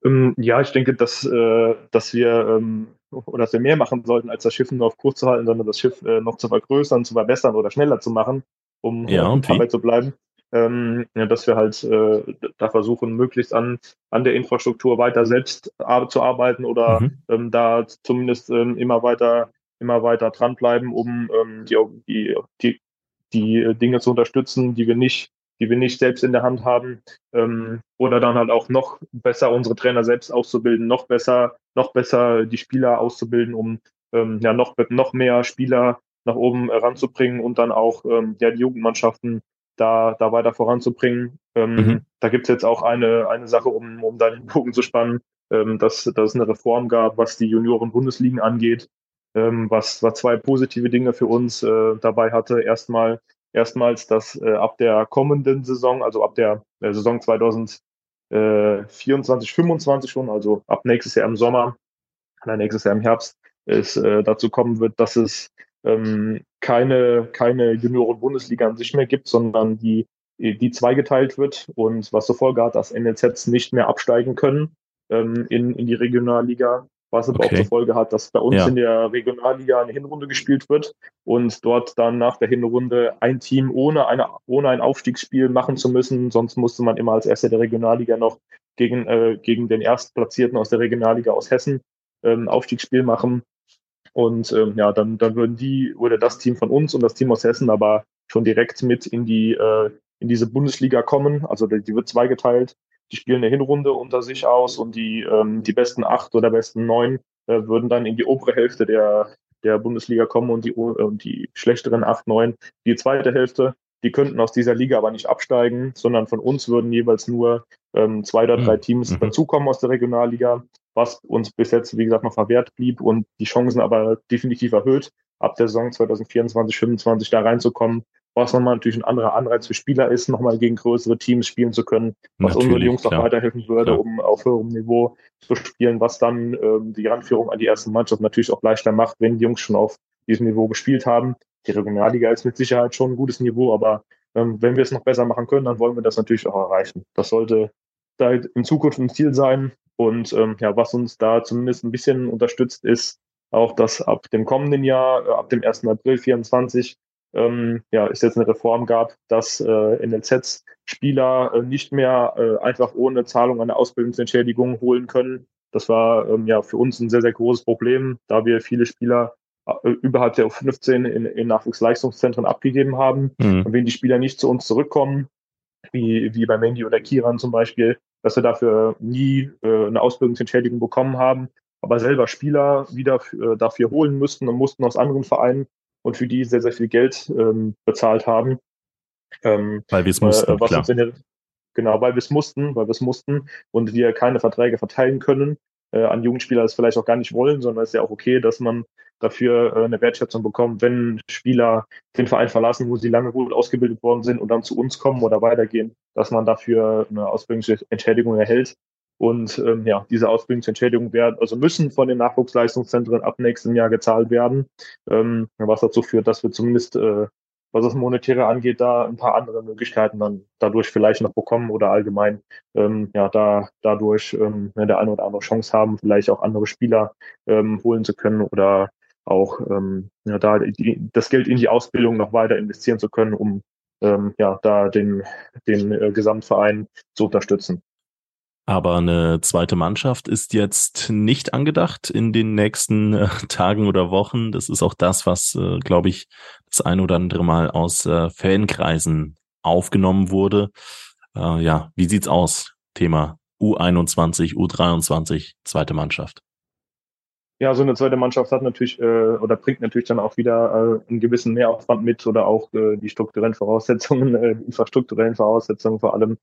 Ähm, ja, ich denke, dass, äh, dass wir ähm, oder dass wir mehr machen sollten, als das Schiff nur auf Kurs zu halten, sondern das Schiff äh, noch zu vergrößern, zu verbessern oder schneller zu machen, um ja, äh, dabei zu bleiben. ähm, ja, dass wir halt äh, da versuchen, möglichst an, an der Infrastruktur weiter selbst zu arbeiten oder mhm. ähm, da zumindest ähm, immer weiter immer weiter dranbleiben, um ähm, die, die, die, die Dinge zu unterstützen, die wir nicht die wir nicht selbst in der Hand haben, ähm, oder dann halt auch noch besser unsere Trainer selbst auszubilden, noch besser, noch besser die Spieler auszubilden, um ähm, ja noch, noch mehr Spieler nach oben ranzubringen und dann auch ähm, ja die Jugendmannschaften da, da weiter voranzubringen. Ähm, mhm. Da gibt's jetzt auch eine, eine Sache, um, um da den Bogen zu spannen, ähm, dass, dass es eine Reform gab, was die Junioren-Bundesligen angeht, ähm, was, was zwei positive Dinge für uns äh, dabei hatte. Erstmal erstmals, dass äh, ab der kommenden Saison, also ab der, der Saison 2024, 25 schon, also ab nächstes Jahr im Sommer, oder nächstes Jahr im Herbst, es äh, dazu kommen wird, dass es ähm, keine, keine Junioren-Bundesliga an sich mehr gibt, sondern die, die zweigeteilt wird und was zur Folge hat, dass NLZs nicht mehr absteigen können ähm, in, in die Regionalliga was aber okay. auch zur Folge hat, dass bei uns ja. in der Regionalliga eine Hinrunde gespielt wird und dort dann nach der Hinrunde ein Team ohne, eine, ohne ein Aufstiegsspiel machen zu müssen. Sonst musste man immer als Erster der Regionalliga noch gegen, äh, gegen den Erstplatzierten aus der Regionalliga aus Hessen ähm, Aufstiegsspiel machen. Und ähm, ja, dann, dann würden die oder das Team von uns und das Team aus Hessen aber schon direkt mit in die äh, in diese Bundesliga kommen. Also die, die wird zweigeteilt die spielen eine Hinrunde unter sich aus und die, ähm, die besten acht oder besten neun äh, würden dann in die obere Hälfte der, der Bundesliga kommen und die, äh, die schlechteren acht, neun die zweite Hälfte. Die könnten aus dieser Liga aber nicht absteigen, sondern von uns würden jeweils nur ähm, zwei oder drei hm. Teams mhm. dazukommen aus der Regionalliga, was uns bis jetzt, wie gesagt, noch verwehrt blieb und die Chancen aber definitiv erhöht, ab der Saison 2024, 2025 da reinzukommen was nochmal natürlich ein anderer Anreiz für Spieler ist, nochmal gegen größere Teams spielen zu können, was natürlich, unseren Jungs noch weiterhelfen würde, klar. um auf höherem Niveau zu spielen, was dann ähm, die Ranführung an die erste Mannschaft natürlich auch leichter macht, wenn die Jungs schon auf diesem Niveau gespielt haben. Die Regionalliga ist mit Sicherheit schon ein gutes Niveau, aber ähm, wenn wir es noch besser machen können, dann wollen wir das natürlich auch erreichen. Das sollte da in Zukunft ein Ziel sein. Und ähm, ja, was uns da zumindest ein bisschen unterstützt, ist auch, dass ab dem kommenden Jahr, äh, ab dem 1. April 2024, ähm, ja, es jetzt eine Reform gab, dass äh, NLZs Spieler äh, nicht mehr äh, einfach ohne Zahlung eine Ausbildungsentschädigung holen können. Das war ähm, ja für uns ein sehr, sehr großes Problem, da wir viele Spieler äh, überhalb der U15 in, in Nachwuchsleistungszentren abgegeben haben. Mhm. Und wenn die Spieler nicht zu uns zurückkommen, wie, wie bei Mandy oder Kiran zum Beispiel, dass wir dafür nie äh, eine Ausbildungsentschädigung bekommen haben, aber selber Spieler wieder äh, dafür holen müssten und mussten aus anderen Vereinen und für die sehr, sehr viel Geld ähm, bezahlt haben. Ähm, weil wir es mussten, äh, klar. Der, genau, weil wir es mussten, weil wir es mussten und wir keine Verträge verteilen können äh, an Jugendspieler das vielleicht auch gar nicht wollen, sondern es ist ja auch okay, dass man dafür äh, eine Wertschätzung bekommt, wenn Spieler den Verein verlassen, wo sie lange gut ausgebildet worden sind und dann zu uns kommen oder weitergehen, dass man dafür eine Ausbildungsentschädigung erhält. Und ähm, ja, diese Ausbildungsentschädigungen werden, also müssen von den Nachwuchsleistungszentren ab nächstem Jahr gezahlt werden, ähm, was dazu führt, dass wir zumindest, äh, was das Monetäre angeht, da ein paar andere Möglichkeiten dann dadurch vielleicht noch bekommen oder allgemein ähm, ja da dadurch ähm, der eine oder andere Chance haben, vielleicht auch andere Spieler ähm, holen zu können oder auch ähm, ja, da die, das Geld in die Ausbildung noch weiter investieren zu können, um ähm, ja da den, den äh, Gesamtverein zu unterstützen. Aber eine zweite Mannschaft ist jetzt nicht angedacht in den nächsten äh, <laughs> Tagen oder Wochen. Das ist auch das, was, äh, glaube ich, das ein oder andere Mal aus äh, Fankreisen aufgenommen wurde. Äh, ja, wie sieht's aus? Thema U21, U23, zweite Mannschaft. Ja, so eine zweite Mannschaft hat natürlich äh, oder bringt natürlich dann auch wieder äh, einen gewissen Mehraufwand mit oder auch die strukturellen Voraussetzungen, <laughs> äh, infrastrukturellen Voraussetzungen vor allem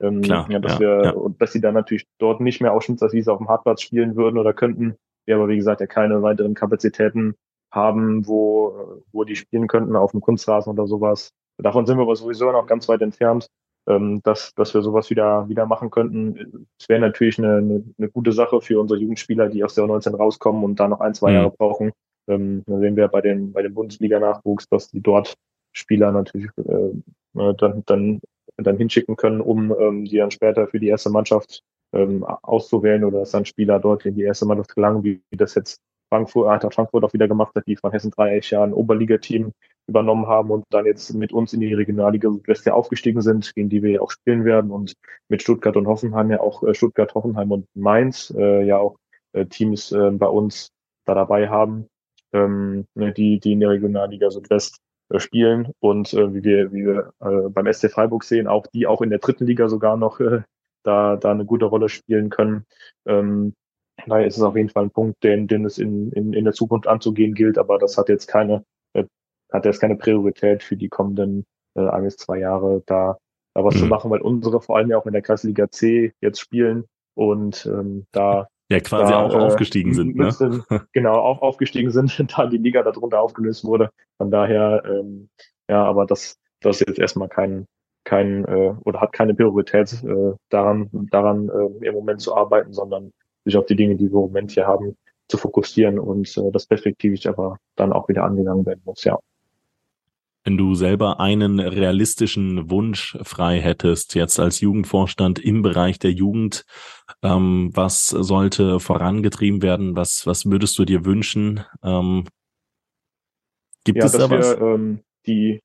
ähm, Klar, ja, dass ja, wir, ja. und dass sie dann natürlich dort nicht mehr ausschnittsweise auf dem Hartplatz spielen würden oder könnten. Wir aber, wie gesagt, ja keine weiteren Kapazitäten haben, wo, wo die spielen könnten auf dem Kunstrasen oder sowas. Davon sind wir aber sowieso noch ganz weit entfernt, ähm, dass, dass wir sowas wieder, wieder machen könnten. Es wäre natürlich eine, eine, eine gute Sache für unsere Jugendspieler, die aus der 19 rauskommen und da noch ein, zwei mhm. Jahre brauchen. Ähm, dann sehen wir bei den, bei dem Bundesliga-Nachwuchs, dass die dort Spieler natürlich äh, dann, dann dann hinschicken können, um ähm, die dann später für die erste Mannschaft ähm, auszuwählen oder dass dann Spieler dort in die erste Mannschaft gelangen, wie, das jetzt Frankfurt, Eintracht Frankfurt auch wieder gemacht hat, die von Hessen Dreieck ja ein Oberligateam übernommen haben und dann jetzt mit uns in die Regionalliga Südwest ja aufgestiegen sind, gegen die wir ja auch spielen werden. Und mit Stuttgart und Hoffenheim ja auch äh, Stuttgart, Hoffenheim und Mainz äh, ja auch äh, Teams äh, bei uns da dabei haben, ähm, ne, die, die in der Regionalliga Südwest spielen und äh, wie wir, wie wir äh, beim SC Freiburg sehen, auch die auch in der dritten Liga sogar noch äh, da, da eine gute Rolle spielen können. Ähm, daher ist es auf jeden Fall ein Punkt, den, den es in, in, in der Zukunft anzugehen gilt, aber das hat jetzt keine, äh, hat jetzt keine Priorität für die kommenden äh, ein bis zwei Jahre, da, da was mhm. zu machen, weil unsere vor allem ja auch in der Kreisliga C jetzt spielen und ähm, da ja quasi da, auch äh, aufgestiegen sind, ne? genau, auch aufgestiegen sind, <laughs> da die Liga darunter aufgelöst wurde. Von daher, ähm, ja, aber das, das ist jetzt erstmal kein, kein äh, oder hat keine Priorität äh, daran, daran äh, im Moment zu arbeiten, sondern sich auf die Dinge, die wir im Moment hier haben, zu fokussieren und äh, das perspektivisch aber dann auch wieder angegangen werden muss, ja. Wenn du selber einen realistischen Wunsch frei hättest, jetzt als Jugendvorstand im Bereich der Jugend, ähm, was sollte vorangetrieben werden? Was, was würdest du dir wünschen? Ähm, gibt ja, es da was? Wir, ähm, die,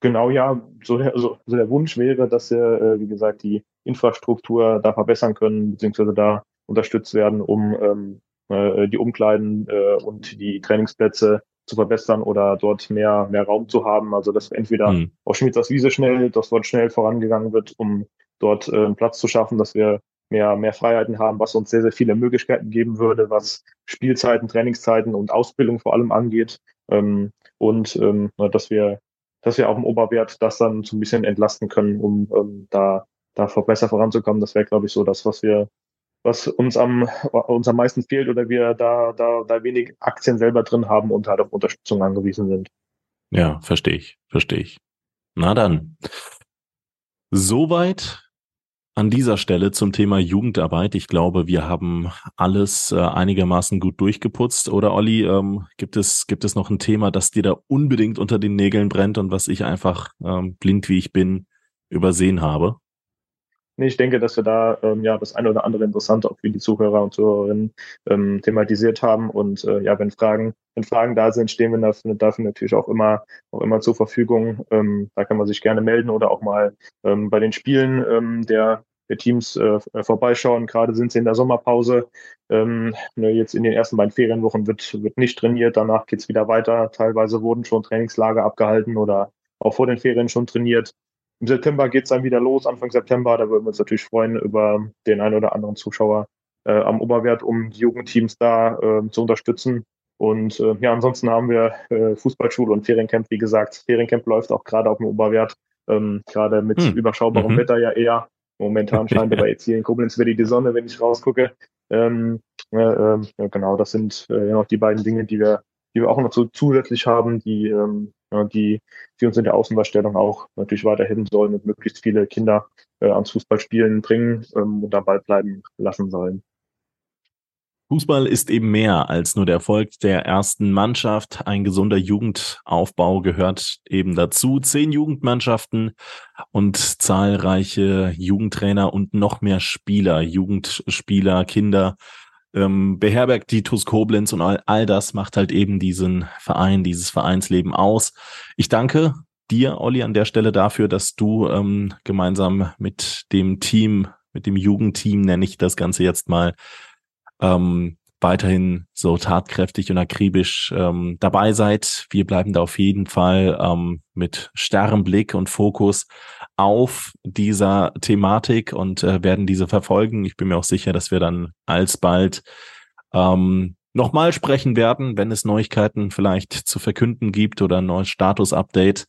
genau, ja, so der, so, so der Wunsch wäre, dass wir, äh, wie gesagt, die Infrastruktur da verbessern können, beziehungsweise da unterstützt werden, um ähm, äh, die Umkleiden äh, und die Trainingsplätze zu verbessern oder dort mehr, mehr Raum zu haben. Also dass entweder mhm. auf Schmieds Wiese schnell, dass dort schnell vorangegangen wird, um dort äh, einen Platz zu schaffen, dass wir mehr, mehr Freiheiten haben, was uns sehr, sehr viele Möglichkeiten geben würde, was Spielzeiten, Trainingszeiten und Ausbildung vor allem angeht. Ähm, und ähm, dass wir, dass wir auch im Oberwert das dann so ein bisschen entlasten können, um ähm, da, da besser voranzukommen. Das wäre, glaube ich, so das, was wir, was uns am, uns am meisten fehlt oder wir da, da, da wenig Aktien selber drin haben und halt auf Unterstützung angewiesen sind. Ja, verstehe ich, verstehe ich. Na dann. Soweit an dieser Stelle zum Thema Jugendarbeit. Ich glaube, wir haben alles äh, einigermaßen gut durchgeputzt. Oder Olli, ähm, gibt es gibt es noch ein Thema, das dir da unbedingt unter den Nägeln brennt und was ich einfach ähm, blind wie ich bin übersehen habe? Nee, ich denke, dass wir da ähm, ja das eine oder andere Interessante auch für die Zuhörer und Zuhörerinnen ähm, thematisiert haben. Und äh, ja, wenn Fragen, wenn Fragen da sind, stehen wir dafür, dafür natürlich auch immer, auch immer zur Verfügung. Ähm, da kann man sich gerne melden oder auch mal ähm, bei den Spielen ähm, der, Teams äh, vorbeischauen. Gerade sind sie in der Sommerpause. Ähm, ne, jetzt in den ersten beiden Ferienwochen wird, wird nicht trainiert. Danach geht's wieder weiter. Teilweise wurden schon Trainingslager abgehalten oder auch vor den Ferien schon trainiert. Im September geht es dann wieder los, Anfang September. Da würden wir uns natürlich freuen über den einen oder anderen Zuschauer äh, am Oberwert, um die Jugendteams da äh, zu unterstützen. Und äh, ja, ansonsten haben wir äh, Fußballschule und Feriencamp, wie gesagt. Feriencamp läuft auch gerade auf dem Oberwert, ähm, gerade mit hm. überschaubarem mhm. Wetter ja eher. Momentan <laughs> scheint aber jetzt hier in Koblenz wieder die Sonne, wenn ich rausgucke. Ähm, äh, äh, genau, das sind äh, noch die beiden Dinge, die wir, die wir auch noch so zusätzlich haben, die ähm, die, die uns in der Außendarstellung auch natürlich weiterhin sollen und möglichst viele Kinder äh, ans Fußballspielen bringen ähm, und dabei bleiben lassen sollen. Fußball ist eben mehr als nur der Erfolg der ersten Mannschaft. Ein gesunder Jugendaufbau gehört eben dazu. Zehn Jugendmannschaften und zahlreiche Jugendtrainer und noch mehr Spieler, Jugendspieler, Kinder ähm, beherbergt die TuS Koblenz und all, all das macht halt eben diesen Verein, dieses Vereinsleben aus. Ich danke dir, Olli, an der Stelle dafür, dass du ähm, gemeinsam mit dem Team, mit dem Jugendteam, nenne ich das Ganze jetzt mal, ähm, weiterhin so tatkräftig und akribisch ähm, dabei seid. Wir bleiben da auf jeden Fall ähm, mit starrem Blick und Fokus auf dieser Thematik und äh, werden diese verfolgen. Ich bin mir auch sicher, dass wir dann alsbald ähm, nochmal sprechen werden, wenn es Neuigkeiten vielleicht zu verkünden gibt oder ein neues Status-Update.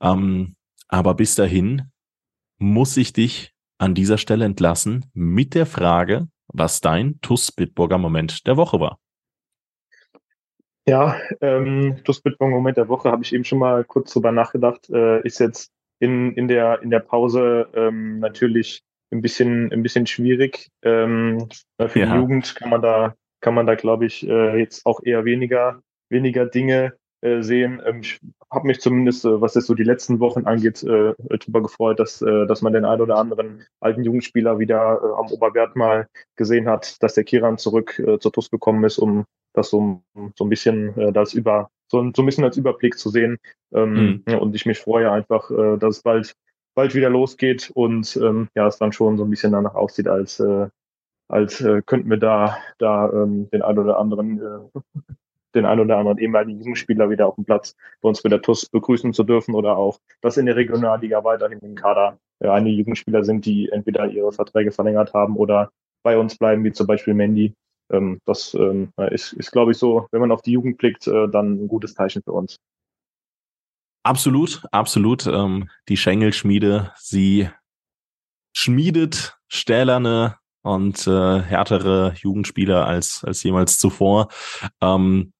Ähm, aber bis dahin muss ich dich an dieser Stelle entlassen mit der Frage, was dein TUS Bitburger Moment der Woche war. Ja, ähm, TUS Bitburger Moment der Woche habe ich eben schon mal kurz drüber nachgedacht. Äh, ist jetzt in, in, der, in der Pause ähm, natürlich ein bisschen, ein bisschen schwierig. Ähm, für ja. die Jugend kann man da, kann man da, glaube ich, äh, jetzt auch eher weniger, weniger Dinge äh, sehen. Ähm, ich habe mich zumindest, äh, was jetzt so die letzten Wochen angeht, äh, darüber gefreut, dass, äh, dass man den ein oder anderen alten Jugendspieler wieder äh, am Oberwert mal gesehen hat, dass der Kiran zurück zur TUS gekommen ist, um das so, so ein bisschen äh, das über so, so ein bisschen als Überblick zu sehen. Ähm, mhm. und ich mich freue einfach, dass es bald, bald wieder losgeht und ähm, ja, es dann schon so ein bisschen danach aussieht, als, als äh, könnten wir da, da ähm, den ein oder anderen äh, den ein oder anderen ehemaligen Spieler wieder auf dem Platz bei uns mit der TUS begrüßen zu dürfen oder auch, dass in der Regionalliga weiterhin im Kader äh, einige Jugendspieler sind, die entweder ihre Verträge verlängert haben oder bei uns bleiben, wie zum Beispiel Mandy. Ähm, das ähm, ist, ist glaube ich, so, wenn man auf die Jugend blickt, äh, dann ein gutes Zeichen für uns. Absolut, absolut. Ähm, die Schengelschmiede, sie schmiedet stählerne und äh, härtere Jugendspieler als als jemals zuvor. Ähm,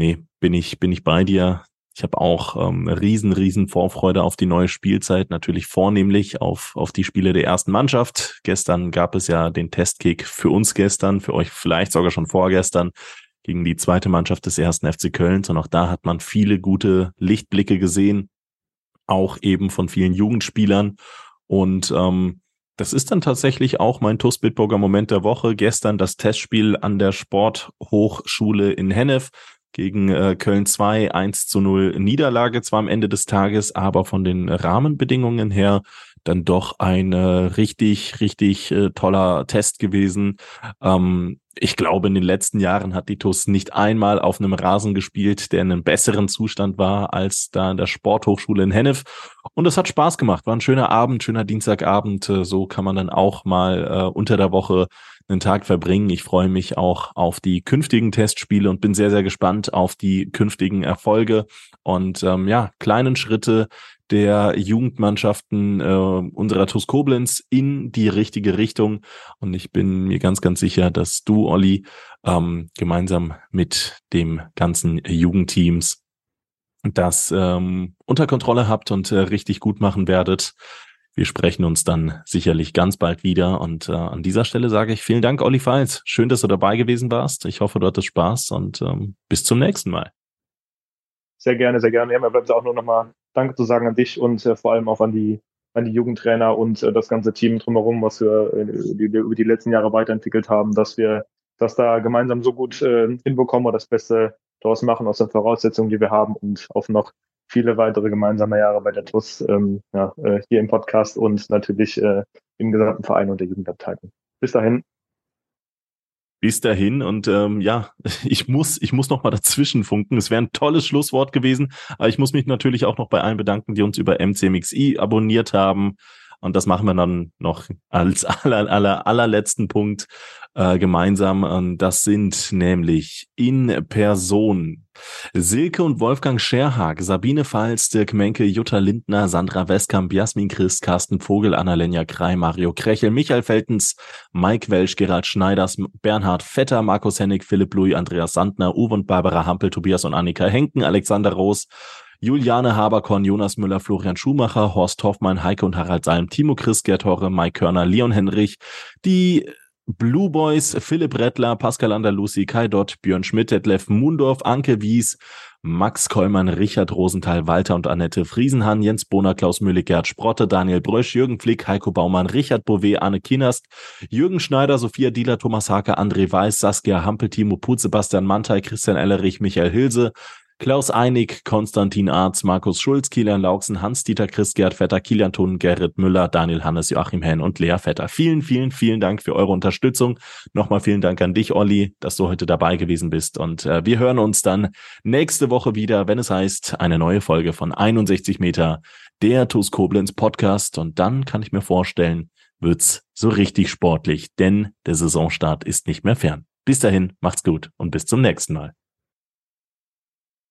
nee, bin ich bin ich bei dir. Ich habe auch ähm, riesen, riesen Vorfreude auf die neue Spielzeit, natürlich vornehmlich auf, auf die Spiele der ersten Mannschaft. Gestern gab es ja den Testkick für uns gestern, für euch vielleicht sogar schon vorgestern gegen die zweite Mannschaft des ersten FC Kölns. Und auch da hat man viele gute Lichtblicke gesehen, auch eben von vielen Jugendspielern. Und ähm, das ist dann tatsächlich auch mein TuS Bitburger Moment der Woche. Gestern das Testspiel an der Sporthochschule in Hennef gegen äh, Köln 2, 1 zu 0 Niederlage zwar am Ende des Tages, aber von den Rahmenbedingungen her dann doch ein richtig, richtig äh, toller Test gewesen. Ähm, ich glaube, in den letzten Jahren hat die TUS nicht einmal auf einem Rasen gespielt, der in einem besseren Zustand war als da in der Sporthochschule in Hennef. Und es hat Spaß gemacht. War ein schöner Abend, schöner Dienstagabend. Äh, so kann man dann auch mal äh, unter der Woche einen Tag verbringen. Ich freue mich auch auf die künftigen Testspiele und bin sehr, sehr gespannt auf die künftigen Erfolge und ähm, ja, kleinen Schritte der Jugendmannschaften äh, unserer TuS Koblenz in die richtige Richtung. Und ich bin mir ganz, ganz sicher, dass du, Olli, ähm, gemeinsam mit dem ganzen Jugendteams das ähm, unter Kontrolle habt und äh, richtig gut machen werdet. Wir sprechen uns dann sicherlich ganz bald wieder. Und äh, an dieser Stelle sage ich vielen Dank, Olli Feils. Schön, dass du dabei gewesen warst. Ich hoffe, du hattest Spaß und ähm, bis zum nächsten Mal. Sehr gerne, sehr gerne. Ja, mir bleibt auch nur nochmal Danke zu sagen an dich und äh, vor allem auch an die, an die Jugendtrainer und äh, das ganze Team drumherum, was wir äh, die, über die letzten Jahre weiterentwickelt haben, dass wir das da gemeinsam so gut äh, hinbekommen und das Beste daraus machen aus den Voraussetzungen, die wir haben und auf noch viele weitere gemeinsame Jahre bei der TUS ähm, ja, äh, hier im Podcast und natürlich äh, im gesamten Verein und der Jugendabteilung. Bis dahin bis dahin und ähm, ja, <laughs> ich muss, ich muss noch mal dazwischen funken. Es wäre ein tolles Schlusswort gewesen, aber ich muss mich natürlich auch noch bei allen bedanken, die uns über MCMXI abonniert haben. Und das machen wir dann noch als aller, aller, allerletzten Punkt äh, gemeinsam. Und das sind nämlich in Person Silke und Wolfgang Scherhag, Sabine Pfalz, Dirk Menke, Jutta Lindner, Sandra Westkamp, Jasmin Christ, Carsten Vogel, Annalenja Krei, Mario Krechel, Michael Feltens, Mike Welsch, Gerhard Schneiders, Bernhard Vetter, Markus Hennig, Philipp Louis, Andreas Sandner, Uwe und Barbara Hampel, Tobias und Annika Henken, Alexander Roos, Juliane Haberkorn, Jonas Müller, Florian Schumacher, Horst Hoffmann, Heike und Harald Salm, Timo Chris, Gerd Horre, Mike Körner, Leon Henrich, die Blue Boys, Philipp Rettler, Pascal Andalusi, Kai Dott, Björn Schmidt, Detlef Mundorf, Anke Wies, Max Kollmann, Richard Rosenthal, Walter und Annette Friesenhahn, Jens Bohner, Klaus Mühle, Gerd Sprotte, Daniel Brösch, Jürgen Flick, Heiko Baumann, Richard Bouvet, Anne Kinast, Jürgen Schneider, Sophia Dieler, Thomas Hake, André Weiß, Saskia Hampel, Timo Put, Sebastian Mantei, Christian Ellerich, Michael Hilse, Klaus Einig, Konstantin Arz, Markus Schulz, Kilian Lauksen, Hans-Dieter Christ, Gerd Vetter, Kilian Thun, Gerrit Müller, Daniel Hannes, Joachim Henn und Lea Vetter. Vielen, vielen, vielen Dank für eure Unterstützung. Nochmal vielen Dank an dich, Olli, dass du heute dabei gewesen bist. Und äh, wir hören uns dann nächste Woche wieder, wenn es heißt, eine neue Folge von 61 Meter, der TuS Koblenz Podcast. Und dann kann ich mir vorstellen, wird's so richtig sportlich, denn der Saisonstart ist nicht mehr fern. Bis dahin, macht's gut und bis zum nächsten Mal.